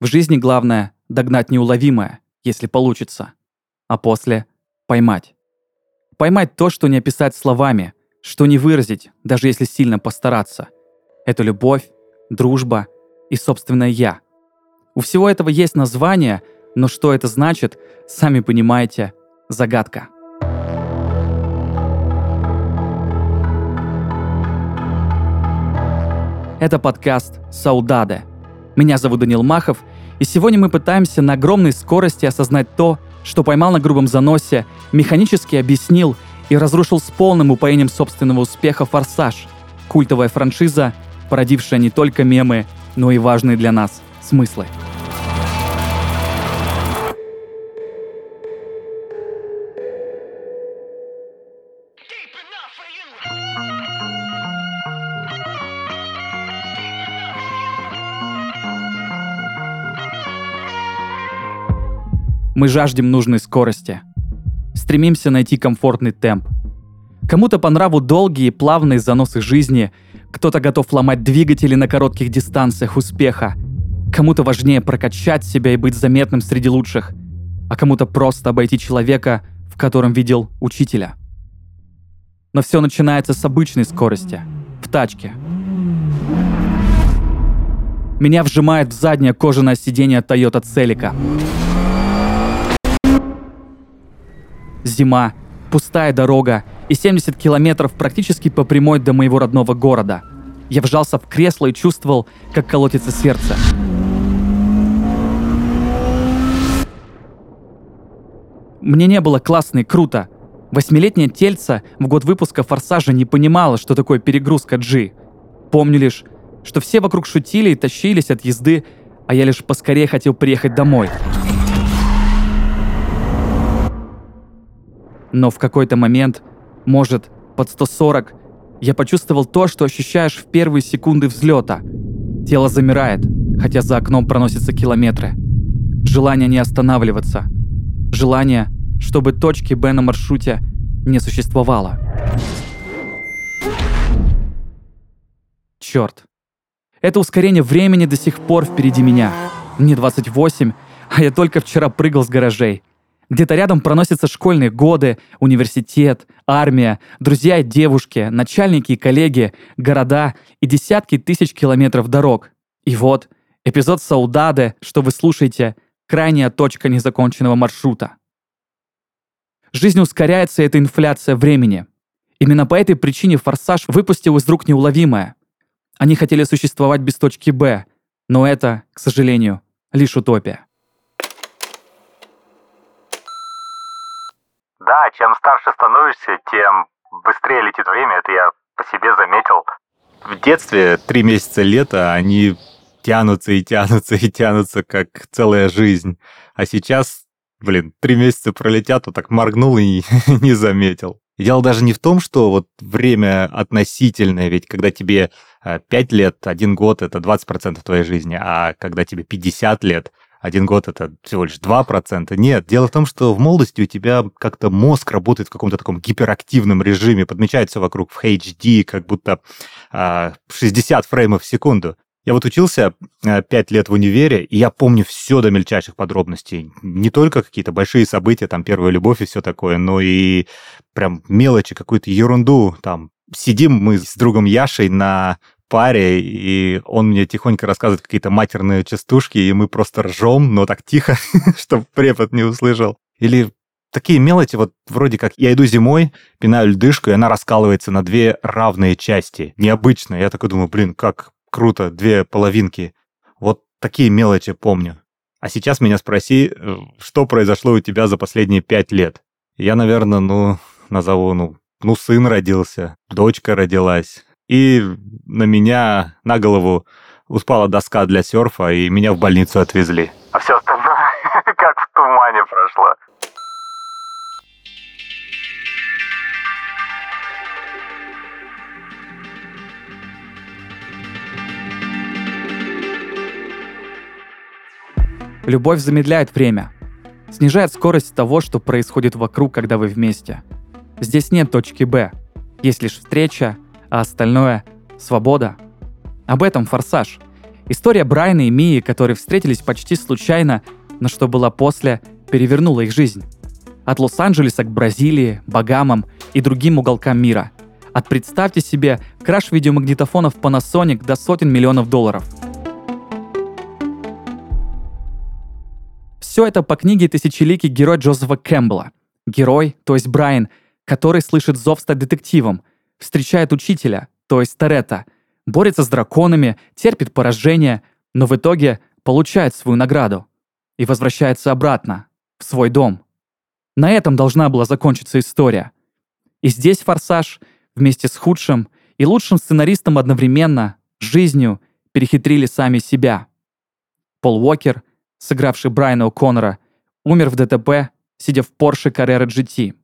В жизни главное — догнать неуловимое, если получится. А после — поймать. Поймать то, что не описать словами, что не выразить, даже если сильно постараться. Это любовь, дружба и собственное «я». У всего этого есть название, но что это значит, сами понимаете, загадка. Это подкаст «Саудаде». Меня зовут Данил Махов, и сегодня мы пытаемся на огромной скорости осознать то, что поймал на грубом заносе, механически объяснил и разрушил с полным упоением собственного успеха «Форсаж» — культовая франшиза, породившая не только мемы, но и важные для нас смыслы. Мы жаждем нужной скорости. Стремимся найти комфортный темп. Кому-то по нраву долгие плавные заносы жизни, кто-то готов ломать двигатели на коротких дистанциях успеха, кому-то важнее прокачать себя и быть заметным среди лучших, а кому-то просто обойти человека, в котором видел учителя. Но все начинается с обычной скорости, в тачке. Меня вжимает в заднее кожаное сиденье Toyota Celica. Зима, пустая дорога и 70 километров практически по прямой до моего родного города. Я вжался в кресло и чувствовал, как колотится сердце. Мне не было классно и круто. Восьмилетняя тельца в год выпуска «Форсажа» не понимала, что такое перегрузка G. Помню лишь, что все вокруг шутили и тащились от езды, а я лишь поскорее хотел приехать домой. Но в какой-то момент, может, под 140, я почувствовал то, что ощущаешь в первые секунды взлета. Тело замирает, хотя за окном проносятся километры. Желание не останавливаться. Желание, чтобы точки Б на маршруте не существовало. Черт. Это ускорение времени до сих пор впереди меня. Мне 28, а я только вчера прыгал с гаражей. Где-то рядом проносятся школьные годы, университет, армия, друзья и девушки, начальники и коллеги, города и десятки тысяч километров дорог. И вот, эпизод Саудаде, что вы слушаете, крайняя точка незаконченного маршрута. Жизнь ускоряется, и это инфляция времени. Именно по этой причине «Форсаж» выпустил из рук неуловимое. Они хотели существовать без точки «Б», но это, к сожалению, лишь утопия. Да, чем старше становишься, тем быстрее летит время, это я по себе заметил. В детстве три месяца лета, они тянутся и тянутся и тянутся, как целая жизнь. А сейчас, блин, три месяца пролетят, вот так моргнул и не заметил. Дело даже не в том, что вот время относительное, ведь когда тебе 5 э, лет, один год — это 20% твоей жизни, а когда тебе 50 лет — один год это всего лишь 2%. Нет, дело в том, что в молодости у тебя как-то мозг работает в каком-то таком гиперактивном режиме, подмечает все вокруг в HD, как будто а, 60 фреймов в секунду. Я вот учился а, 5 лет в универе, и я помню все до мельчайших подробностей. Не только какие-то большие события, там, первая любовь и все такое, но и прям мелочи, какую-то ерунду, там, сидим мы с другом Яшей на паре, и он мне тихонько рассказывает какие-то матерные частушки, и мы просто ржем, но так тихо, чтобы препод не услышал. Или такие мелочи, вот вроде как я иду зимой, пинаю льдышку, и она раскалывается на две равные части. Необычно. Я такой думаю, блин, как круто, две половинки. Вот такие мелочи помню. А сейчас меня спроси, э, что произошло у тебя за последние пять лет? Я, наверное, ну, назову, ну, ну, сын родился, дочка родилась, и на меня на голову упала доска для серфа, и меня в больницу отвезли. А все остальное как в тумане прошло. Любовь замедляет время, снижает скорость того, что происходит вокруг, когда вы вместе. Здесь нет точки «Б», есть лишь встреча, а остальное — свобода. Об этом «Форсаж». История Брайана и Мии, которые встретились почти случайно, но что было после, перевернула их жизнь. От Лос-Анджелеса к Бразилии, Багамам и другим уголкам мира. От, представьте себе, краш видеомагнитофонов Panasonic до сотен миллионов долларов. Все это по книге «Тысячеликий герой» Джозефа Кэмпбелла. Герой, то есть Брайан, который слышит зов стать детективом, встречает учителя, то есть Торетто, борется с драконами, терпит поражение, но в итоге получает свою награду и возвращается обратно, в свой дом. На этом должна была закончиться история. И здесь «Форсаж» вместе с худшим и лучшим сценаристом одновременно, жизнью, перехитрили сами себя. Пол Уокер, сыгравший Брайана О'Коннора, умер в ДТП, сидя в Porsche Carrera GT.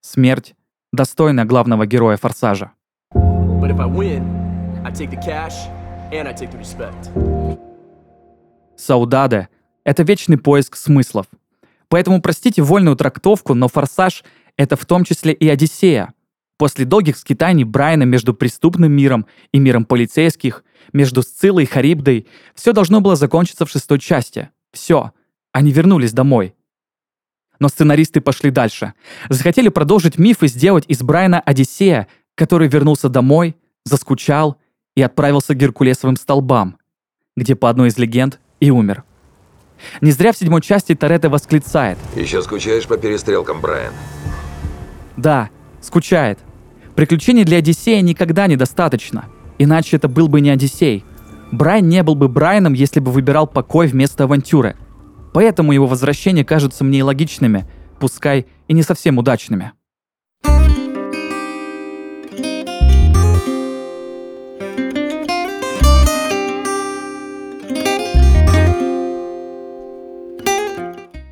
Смерть достойна главного героя «Форсажа». Саудаде — это вечный поиск смыслов. Поэтому простите вольную трактовку, но «Форсаж» — это в том числе и «Одиссея». После долгих скитаний Брайана между преступным миром и миром полицейских, между Сциллой и Харибдой, все должно было закончиться в шестой части. Все. Они вернулись домой. Но сценаристы пошли дальше. Захотели продолжить миф и сделать из Брайана Одиссея, который вернулся домой, заскучал и отправился к Геркулесовым столбам, где по одной из легенд и умер. Не зря в седьмой части Торетто восклицает. «Еще скучаешь по перестрелкам, Брайан?» Да, скучает. Приключений для Одиссея никогда недостаточно. Иначе это был бы не Одиссей. Брайан не был бы Брайаном, если бы выбирал покой вместо авантюры. Поэтому его возвращения кажутся мне логичными, пускай и не совсем удачными.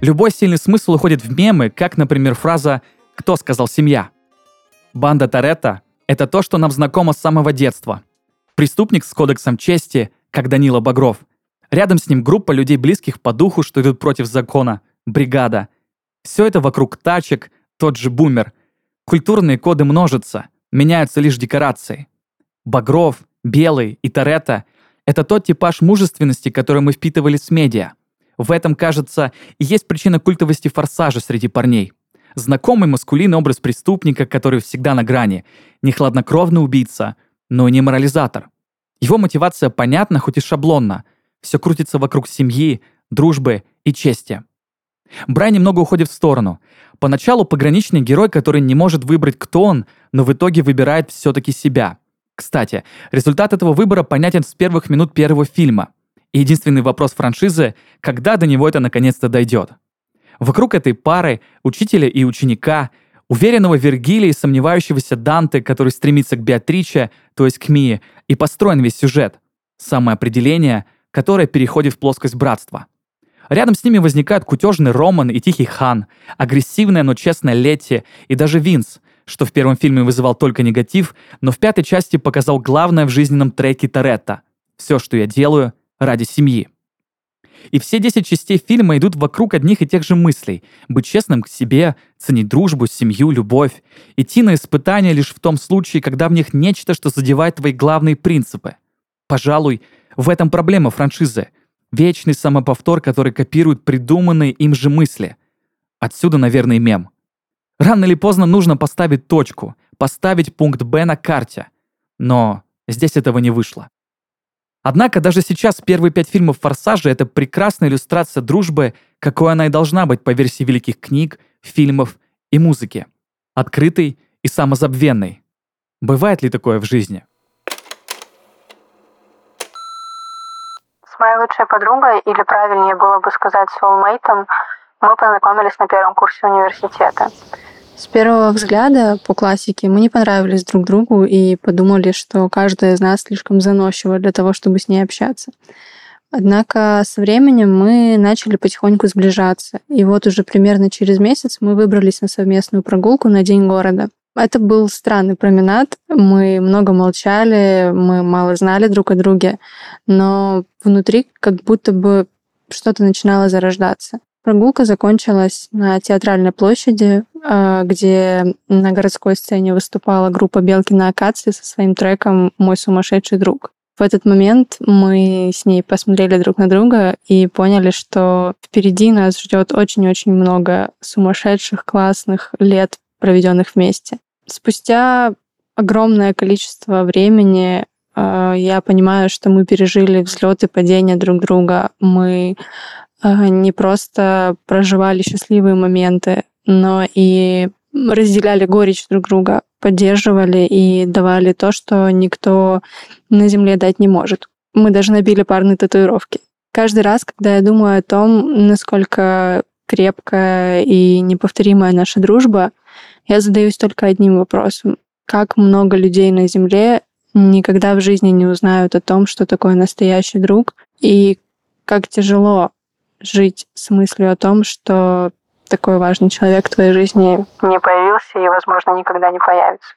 Любой сильный смысл уходит в мемы, как, например, фраза «Кто сказал семья?». Банда Торетто — это то, что нам знакомо с самого детства. Преступник с кодексом чести, как Данила Багров. Рядом с ним группа людей близких по духу, что идут против закона. Бригада. Все это вокруг тачек, тот же бумер. Культурные коды множатся, меняются лишь декорации. Багров, Белый и Торетто — это тот типаж мужественности, который мы впитывали с медиа — в этом, кажется, и есть причина культовости форсажа среди парней. Знакомый маскулинный образ преступника, который всегда на грани. Не хладнокровный убийца, но и не морализатор. Его мотивация понятна, хоть и шаблонна. Все крутится вокруг семьи, дружбы и чести. Брай немного уходит в сторону. Поначалу пограничный герой, который не может выбрать, кто он, но в итоге выбирает все-таки себя. Кстати, результат этого выбора понятен с первых минут первого фильма – и единственный вопрос франшизы — когда до него это наконец-то дойдет? Вокруг этой пары, учителя и ученика, уверенного Вергилия и сомневающегося Данте, который стремится к Беатриче, то есть к Мии, и построен весь сюжет. Самое которое переходит в плоскость братства. Рядом с ними возникают кутежный Роман и Тихий Хан, агрессивная, но честная Летти и даже Винс, что в первом фильме вызывал только негатив, но в пятой части показал главное в жизненном треке Торетто. «Все, что я делаю, ради семьи. И все 10 частей фильма идут вокруг одних и тех же мыслей. Быть честным к себе, ценить дружбу, семью, любовь. Идти на испытания лишь в том случае, когда в них нечто, что задевает твои главные принципы. Пожалуй, в этом проблема франшизы. Вечный самоповтор, который копирует придуманные им же мысли. Отсюда, наверное, мем. Рано или поздно нужно поставить точку, поставить пункт Б на карте. Но здесь этого не вышло. Однако даже сейчас первые пять фильмов «Форсажа» — это прекрасная иллюстрация дружбы, какой она и должна быть по версии великих книг, фильмов и музыки. Открытой и самозабвенной. Бывает ли такое в жизни? С моей лучшей подругой, или правильнее было бы сказать soulmate, мы познакомились на первом курсе университета. С первого взгляда по классике мы не понравились друг другу и подумали, что каждая из нас слишком заносчива для того, чтобы с ней общаться. Однако со временем мы начали потихоньку сближаться. И вот уже примерно через месяц мы выбрались на совместную прогулку на День города. Это был странный променад. Мы много молчали, мы мало знали друг о друге, но внутри как будто бы что-то начинало зарождаться. Прогулка закончилась на театральной площади, а, где на городской сцене выступала группа «Белки на акации» со своим треком «Мой сумасшедший друг». В этот момент мы с ней посмотрели друг на друга и поняли, что впереди нас ждет очень-очень много сумасшедших, классных лет, проведенных вместе. Спустя огромное количество времени э, я понимаю, что мы пережили взлеты падения друг друга. Мы э, не просто проживали счастливые моменты, но и разделяли горечь друг друга, поддерживали и давали то, что никто на Земле дать не может. Мы даже набили парные татуировки. Каждый раз, когда я думаю о том, насколько крепкая и неповторимая наша дружба, я задаюсь только одним вопросом. Как много людей на Земле никогда в жизни не узнают о том, что такое настоящий друг, и как тяжело жить с мыслью о том, что такой важный человек в твоей жизни не появился и, возможно, никогда не появится.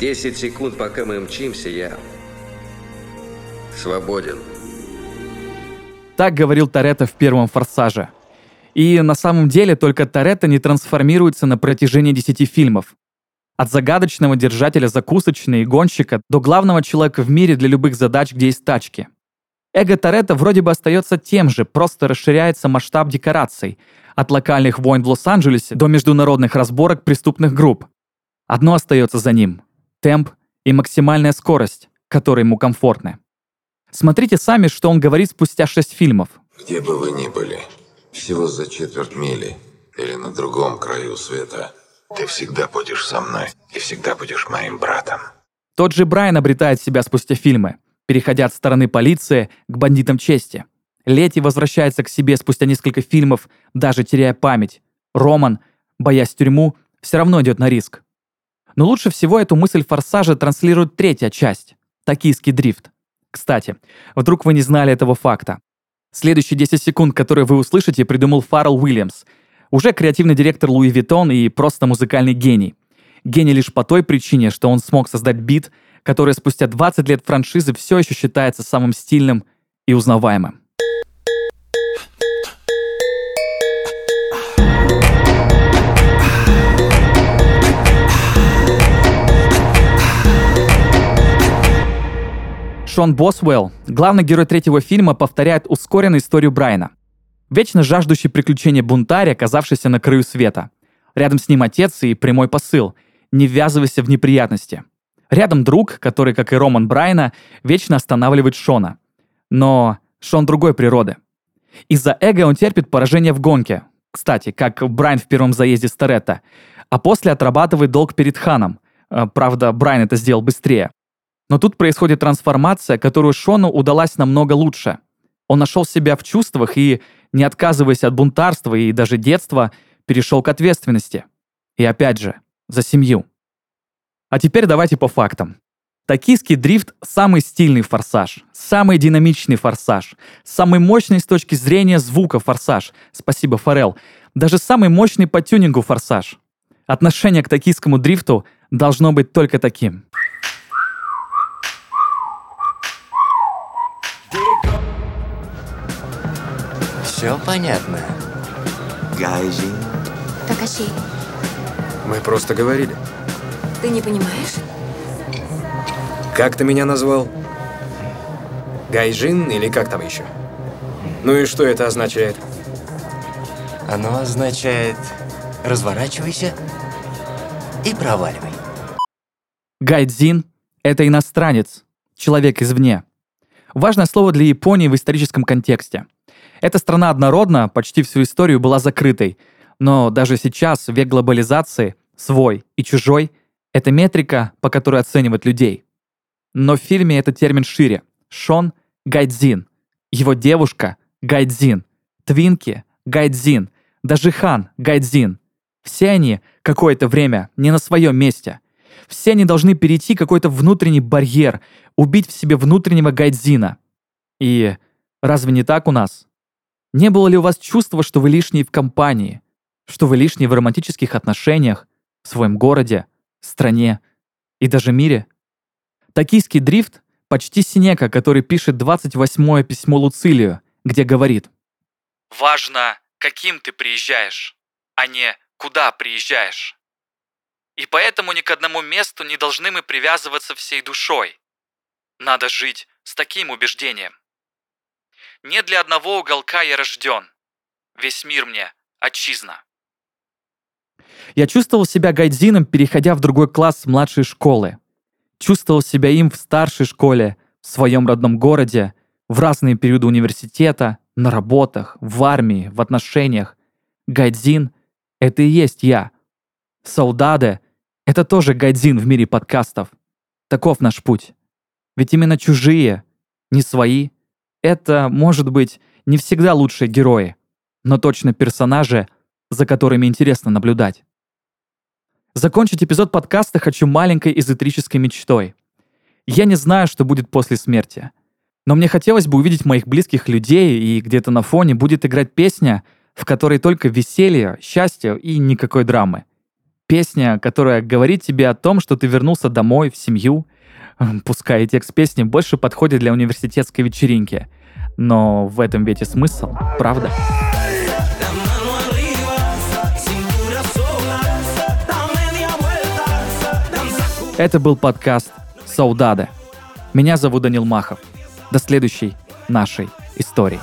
Десять секунд, пока мы мчимся, я свободен. Так говорил Торетто в первом «Форсаже». И на самом деле только Торетто не трансформируется на протяжении десяти фильмов. От загадочного держателя закусочной и гонщика до главного человека в мире для любых задач, где есть тачки. Эго Торетто вроде бы остается тем же, просто расширяется масштаб декораций. От локальных войн в Лос-Анджелесе до международных разборок преступных групп. Одно остается за ним – темп и максимальная скорость, которые ему комфортны. Смотрите сами, что он говорит спустя шесть фильмов. Где бы вы ни были, всего за четверть мили или на другом краю света, ты всегда будешь со мной и всегда будешь моим братом. Тот же Брайан обретает себя спустя фильмы переходя от стороны полиции к бандитам чести. Лети возвращается к себе спустя несколько фильмов, даже теряя память. Роман, боясь тюрьму, все равно идет на риск. Но лучше всего эту мысль «Форсажа» транслирует третья часть – «Токийский дрифт». Кстати, вдруг вы не знали этого факта. Следующие 10 секунд, которые вы услышите, придумал Фаррелл Уильямс, уже креативный директор Louis Vuitton и просто музыкальный гений. Гений лишь по той причине, что он смог создать бит, которое спустя 20 лет франшизы все еще считается самым стильным и узнаваемым. Шон Босвелл, главный герой третьего фильма, повторяет ускоренную историю Брайана. Вечно жаждущий приключения бунтарь, оказавшийся на краю света. Рядом с ним отец и прямой посыл – не ввязывайся в неприятности – Рядом друг, который, как и Роман Брайна, вечно останавливает Шона. Но Шон другой природы. Из-за эго он терпит поражение в гонке. Кстати, как Брайан в первом заезде с Торетто. А после отрабатывает долг перед Ханом. Э, правда, Брайан это сделал быстрее. Но тут происходит трансформация, которую Шону удалась намного лучше. Он нашел себя в чувствах и, не отказываясь от бунтарства и даже детства, перешел к ответственности. И опять же, за семью. А теперь давайте по фактам. Токийский дрифт – самый стильный форсаж, самый динамичный форсаж, самый мощный с точки зрения звука форсаж. Спасибо, Форел. Даже самый мощный по тюнингу форсаж. Отношение к токийскому дрифту должно быть только таким. Все понятно. Гайзи. Такаши, Мы просто говорили. ты не понимаешь? Как ты меня назвал? Гайжин или как там еще? Ну и что это означает? Оно означает разворачивайся и проваливай. Гайдзин – это иностранец, человек извне. Важное слово для Японии в историческом контексте. Эта страна однородна, почти всю историю была закрытой, но даже сейчас, век глобализации, свой и чужой – это метрика, по которой оценивать людей. Но в фильме этот термин шире. Шон – Гайдзин. Его девушка – Гайдзин. Твинки – Гайдзин. Даже Хан – Гайдзин. Все они какое-то время не на своем месте. Все они должны перейти какой-то внутренний барьер, убить в себе внутреннего Гайдзина. И разве не так у нас? Не было ли у вас чувства, что вы лишние в компании? Что вы лишние в романтических отношениях, в своем городе, стране и даже мире. Токийский дрифт — почти Синека, который пишет 28-е письмо Луцилию, где говорит «Важно, каким ты приезжаешь, а не куда приезжаешь». И поэтому ни к одному месту не должны мы привязываться всей душой. Надо жить с таким убеждением. Не для одного уголка я рожден. Весь мир мне отчизна. Я чувствовал себя гайдзином, переходя в другой класс младшей школы. Чувствовал себя им в старшей школе, в своем родном городе, в разные периоды университета, на работах, в армии, в отношениях. Гайдзин — это и есть я. Саудаде — это тоже гайдзин в мире подкастов. Таков наш путь. Ведь именно чужие, не свои, это, может быть, не всегда лучшие герои, но точно персонажи, за которыми интересно наблюдать. Закончить эпизод подкаста хочу маленькой эзотерической мечтой. Я не знаю, что будет после смерти, но мне хотелось бы увидеть моих близких людей, и где-то на фоне будет играть песня, в которой только веселье, счастье и никакой драмы. Песня, которая говорит тебе о том, что ты вернулся домой, в семью. Пускай текст песни больше подходит для университетской вечеринки. Но в этом ведь и смысл, правда? Это был подкаст «Саудада». Меня зовут Данил Махов. До следующей нашей истории.